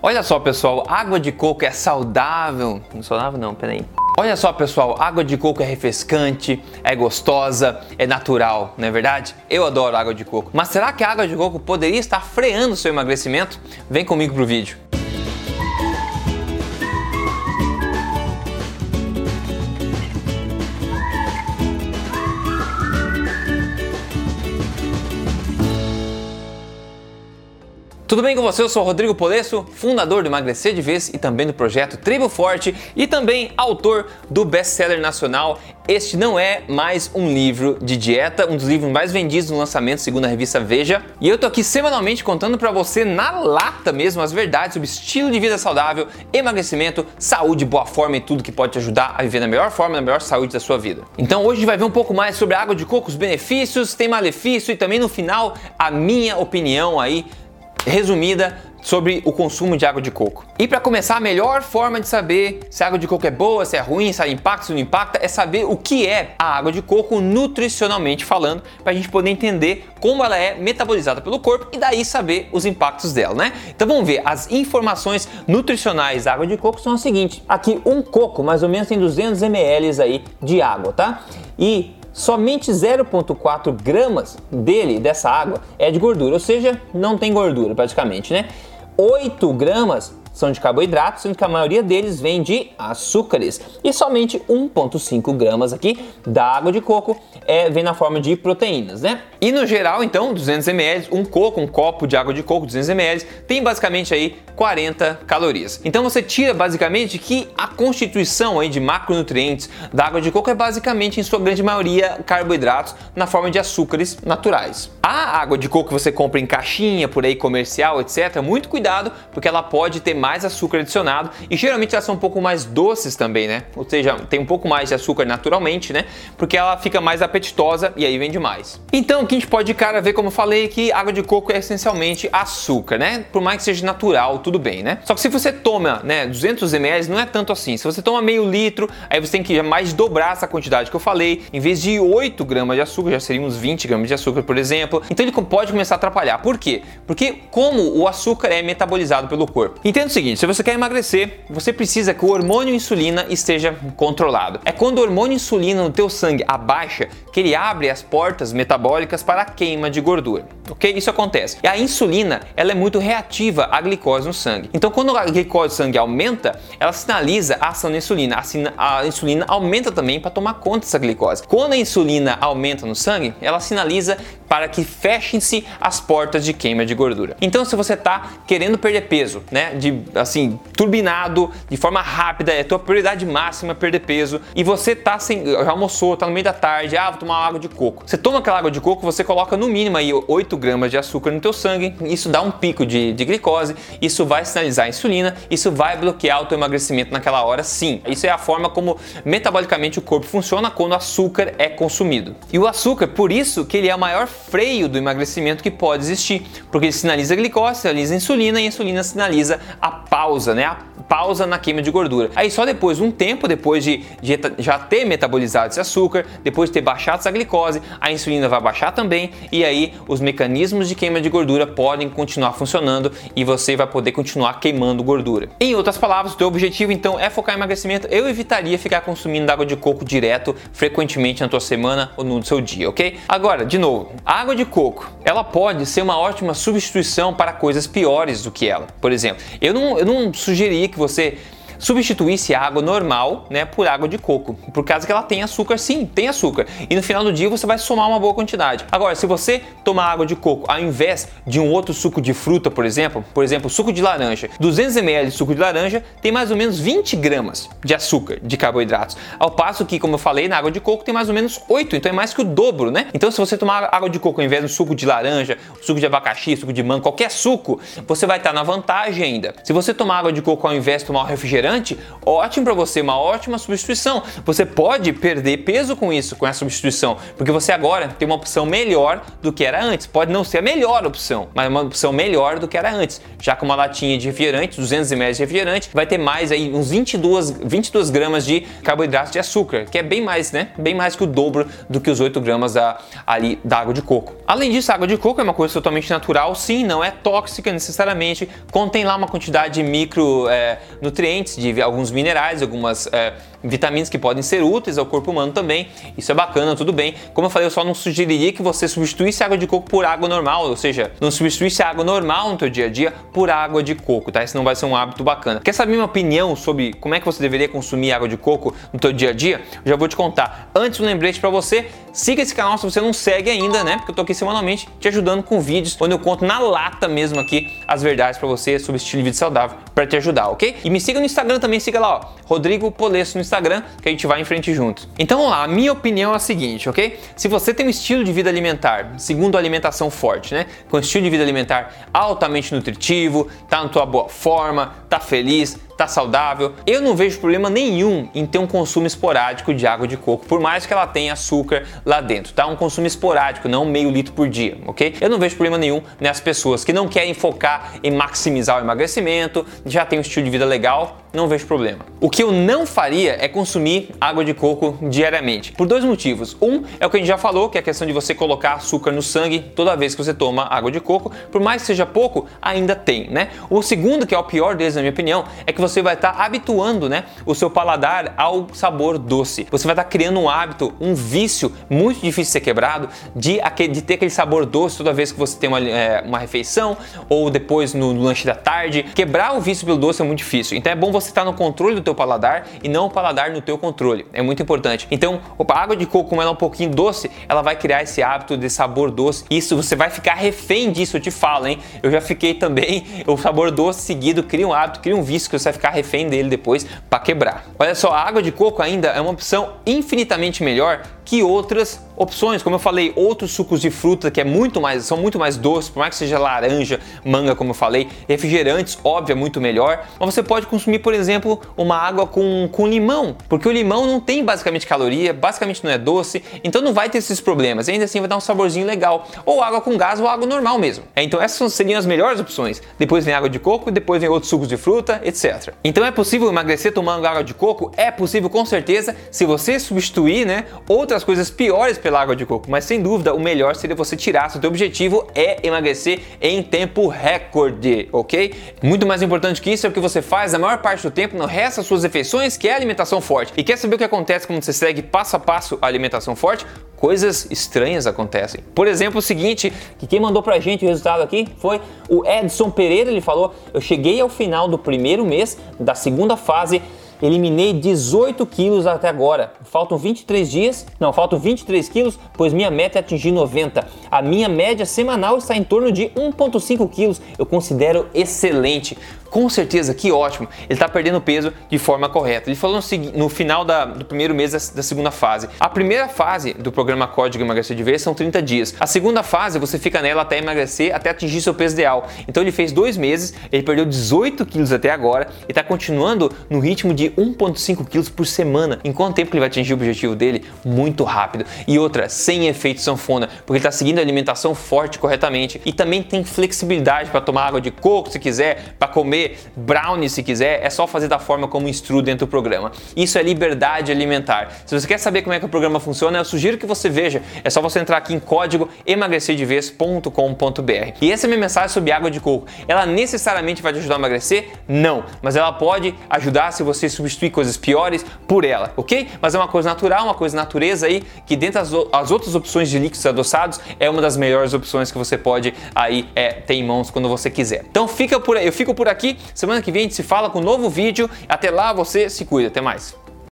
Olha só, pessoal, água de coco é saudável. Não saudável não, peraí. Olha só, pessoal, água de coco é refrescante, é gostosa, é natural, não é verdade? Eu adoro água de coco. Mas será que a água de coco poderia estar freando seu emagrecimento? Vem comigo pro vídeo. Tudo bem com você? Eu sou Rodrigo Polesso, fundador do Emagrecer de Vez e também do projeto Tribo Forte e também autor do best-seller nacional. Este não é mais um livro de dieta, um dos livros mais vendidos no lançamento, segundo a revista Veja. E eu tô aqui semanalmente contando para você na lata mesmo as verdades sobre estilo de vida saudável, emagrecimento, saúde, boa forma e tudo que pode te ajudar a viver na melhor forma, na melhor saúde da sua vida. Então hoje a gente vai ver um pouco mais sobre a água de coco, os benefícios, tem malefício e também no final a minha opinião aí resumida sobre o consumo de água de coco. E para começar, a melhor forma de saber se a água de coco é boa, se é ruim, se ela impacta, se não impacta, é saber o que é a água de coco nutricionalmente falando, para a gente poder entender como ela é metabolizada pelo corpo e daí saber os impactos dela, né? Então vamos ver, as informações nutricionais da água de coco são as seguintes. Aqui um coco, mais ou menos tem 200 ml aí de água, tá? E somente 0,4 gramas dele, dessa água, é de gordura, ou seja, não tem gordura praticamente, né? 8 gramas são de carboidratos, sendo que a maioria deles vem de açúcares. E somente 1,5 gramas aqui da água de coco é, vem na forma de proteínas, né? E no geral, então, 200 ml, um coco, um copo de água de coco, 200 ml, tem basicamente aí 40 calorias. Então você tira basicamente que a constituição aí de macronutrientes da água de coco é basicamente, em sua grande maioria, carboidratos na forma de açúcares naturais. A água de coco que você compra em caixinha, por aí comercial, etc, muito cuidado, porque ela pode ter mais mais açúcar adicionado e geralmente elas são um pouco mais doces também, né? Ou seja, tem um pouco mais de açúcar naturalmente, né? Porque ela fica mais apetitosa e aí vende mais. Então, o que a gente pode, cara, ver como eu falei que água de coco é essencialmente açúcar, né? Por mais que seja natural, tudo bem, né? Só que se você toma, né, 200 ml, não é tanto assim. Se você toma meio litro, aí você tem que mais dobrar essa quantidade que eu falei. Em vez de 8 gramas de açúcar, já seriam uns 20 gramas de açúcar, por exemplo. Então ele pode começar a atrapalhar. Por quê? Porque como o açúcar é metabolizado pelo corpo. Entenda seguinte, se você quer emagrecer, você precisa que o hormônio insulina esteja controlado. É quando o hormônio insulina no teu sangue abaixa que ele abre as portas metabólicas para a queima de gordura. Ok? Isso acontece. E a insulina, ela é muito reativa à glicose no sangue. Então, quando a glicose no sangue aumenta, ela sinaliza a ação da insulina. A insulina aumenta também para tomar conta dessa glicose. Quando a insulina aumenta no sangue, ela sinaliza para que fechem-se as portas de queima de gordura. Então, se você está querendo perder peso, né, de assim, turbinado, de forma rápida, é a tua prioridade máxima perder peso e você tá sem, já almoçou, tá no meio da tarde, ah, vou tomar água de coco. Você toma aquela água de coco, você coloca no mínimo aí 8 gramas de açúcar no teu sangue, isso dá um pico de, de glicose, isso vai sinalizar a insulina, isso vai bloquear o teu emagrecimento naquela hora sim. Isso é a forma como metabolicamente o corpo funciona quando o açúcar é consumido. E o açúcar, por isso que ele é o maior freio do emagrecimento que pode existir, porque ele sinaliza a glicose, sinaliza a insulina e a insulina sinaliza a pausa, né? A pausa na queima de gordura. Aí só depois, um tempo depois de, de já ter metabolizado esse açúcar, depois de ter baixado essa glicose, a insulina vai baixar também e aí os mecanismos de queima de gordura podem continuar funcionando e você vai poder continuar queimando gordura. Em outras palavras, o teu objetivo então é focar em emagrecimento. Eu evitaria ficar consumindo água de coco direto, frequentemente na tua semana ou no seu dia, ok? Agora, de novo, a água de coco, ela pode ser uma ótima substituição para coisas piores do que ela. Por exemplo, eu não, eu não sugeriria que você substituísse a água normal né, por água de coco, por causa que ela tem açúcar, sim, tem açúcar. E no final do dia você vai somar uma boa quantidade. Agora, se você tomar água de coco ao invés de um outro suco de fruta, por exemplo, por exemplo, suco de laranja, 200 ml de suco de laranja tem mais ou menos 20 gramas de açúcar, de carboidratos. Ao passo que, como eu falei, na água de coco tem mais ou menos 8, então é mais que o dobro, né? Então, se você tomar água de coco ao invés do suco de laranja, suco de abacaxi, suco de manga, qualquer suco, você vai estar na vantagem ainda. Se você tomar água de coco ao invés de tomar um refrigerante, refrigerante, ótimo para você, uma ótima substituição. Você pode perder peso com isso, com essa substituição, porque você agora tem uma opção melhor do que era antes. Pode não ser a melhor opção, mas uma opção melhor do que era antes. Já com uma latinha de refrigerante, 200 ml de refrigerante, vai ter mais aí uns 22, 22 gramas de carboidrato de açúcar, que é bem mais, né? Bem mais que o dobro do que os 8 gramas da, ali da água de coco. Além disso, a água de coco é uma coisa totalmente natural, sim, não é tóxica necessariamente, contém lá uma quantidade de micronutrientes, é, de alguns minerais, algumas é, vitaminas que podem ser úteis ao corpo humano também. Isso é bacana, tudo bem. Como eu falei, eu só não sugeriria que você substituísse água de coco por água normal, ou seja, não substituísse água normal no teu dia a dia por água de coco, tá? Isso não vai ser um hábito bacana. Quer saber minha opinião sobre como é que você deveria consumir água de coco no teu dia a dia? Eu já vou te contar. Antes um lembrete para você, siga esse canal se você não segue ainda, né? Porque eu tô aqui semanalmente te ajudando com vídeos onde eu conto na lata mesmo aqui as verdades para você sobre estilo de vida saudável para te ajudar, ok? E me siga no Instagram também, siga lá, ó, Rodrigo Polesso no Instagram, que a gente vai em frente juntos. Então vamos lá, a minha opinião é a seguinte, ok? Se você tem um estilo de vida alimentar, segundo a alimentação forte, né? Com estilo de vida alimentar altamente nutritivo, tá na tua boa forma, tá feliz, tá saudável. Eu não vejo problema nenhum em ter um consumo esporádico de água de coco, por mais que ela tenha açúcar lá dentro, tá? Um consumo esporádico, não meio litro por dia, ok? Eu não vejo problema nenhum nas pessoas que não querem focar em maximizar o emagrecimento, já tem um estilo de vida legal, não vejo problema. O que eu não faria é consumir água de coco diariamente, por dois motivos. Um é o que a gente já falou, que é a questão de você colocar açúcar no sangue toda vez que você toma água de coco, por mais que seja pouco, ainda tem, né? O segundo, que é o pior deles na minha opinião, é que você vai estar tá habituando, né, o seu paladar ao sabor doce. Você vai estar tá criando um hábito, um vício muito difícil de ser quebrado, de, de ter aquele sabor doce toda vez que você tem uma, é, uma refeição ou depois no, lanche da tarde. Quebrar o vício pelo doce é muito difícil. Então é bom você estar tá no controle do teu paladar e não o paladar no teu controle. É muito importante. Então, a água de coco, como ela é um pouquinho doce, ela vai criar esse hábito de sabor doce. Isso você vai ficar refém disso, eu te falo, hein? Eu já fiquei também, o sabor doce seguido cria um hábito, cria um vício que você vai ficar refém dele depois para quebrar. Olha só, a água de coco ainda é uma opção infinitamente melhor que outras opções, como eu falei, outros sucos de fruta que é muito mais, são muito mais doces, por mais que seja laranja, manga, como eu falei, refrigerantes, óbvio, é muito melhor. Mas você pode consumir, por exemplo, uma água com, com limão, porque o limão não tem basicamente caloria, basicamente não é doce, então não vai ter esses problemas. Ainda assim vai dar um saborzinho legal. Ou água com gás ou água normal mesmo. É, então essas seriam as melhores opções. Depois vem água de coco, depois vem outros sucos de fruta, etc. Então é possível emagrecer tomando água de coco? É possível com certeza, se você substituir, né, outras coisas piores pela água de coco, mas sem dúvida o melhor seria você tirar. Se o teu objetivo é emagrecer em tempo recorde, ok? Muito mais importante que isso é o que você faz a maior parte do tempo no resto das suas refeições, que é a alimentação forte. E quer saber o que acontece quando você segue passo a passo a alimentação forte? coisas estranhas acontecem. Por exemplo, o seguinte, que quem mandou pra gente o resultado aqui foi o Edson Pereira, ele falou: "Eu cheguei ao final do primeiro mês da segunda fase Eliminei 18 quilos até agora. Faltam 23 dias, não, faltam 23 quilos, pois minha meta é atingir 90. A minha média semanal está em torno de 1,5 quilos. Eu considero excelente. Com certeza, que ótimo. Ele está perdendo peso de forma correta. Ele falou no, no final da, do primeiro mês da, da, segunda fase. A primeira fase do programa Código Emagrecer de Vez são 30 dias. A segunda fase, você fica nela até emagrecer, até atingir seu peso ideal. Então ele fez dois meses, ele perdeu 18 quilos até agora e está continuando no ritmo de 1,5 quilos por semana. Em quanto tempo ele vai atingir o objetivo dele? Muito rápido. E outra, sem efeito sanfona, porque ele está seguindo a alimentação forte corretamente e também tem flexibilidade para tomar água de coco se quiser, para comer comer brownie se quiser, é só fazer da forma como instrui dentro do programa. Isso é liberdade alimentar. Se você quer saber como é que o programa funciona, eu sugiro que você veja. É só você entrar aqui em código emagrecerdevez.com.br. E essa é a minha mensagem sobre água de coco. Ela necessariamente vai te ajudar a emagrecer? Não, mas ela pode ajudar se você substituir coisas piores por ela, ok? Mas é uma coisa natural, uma coisa natureza aí, que dentre as, as outras opções de líquidos adoçados, é uma das melhores opções que você pode aí é, ter em mãos quando você quiser. Então fica por aí, eu fico por aqui aqui. Semana que vem a gente se fala com um novo vídeo. Até lá, você se cuida. Até mais.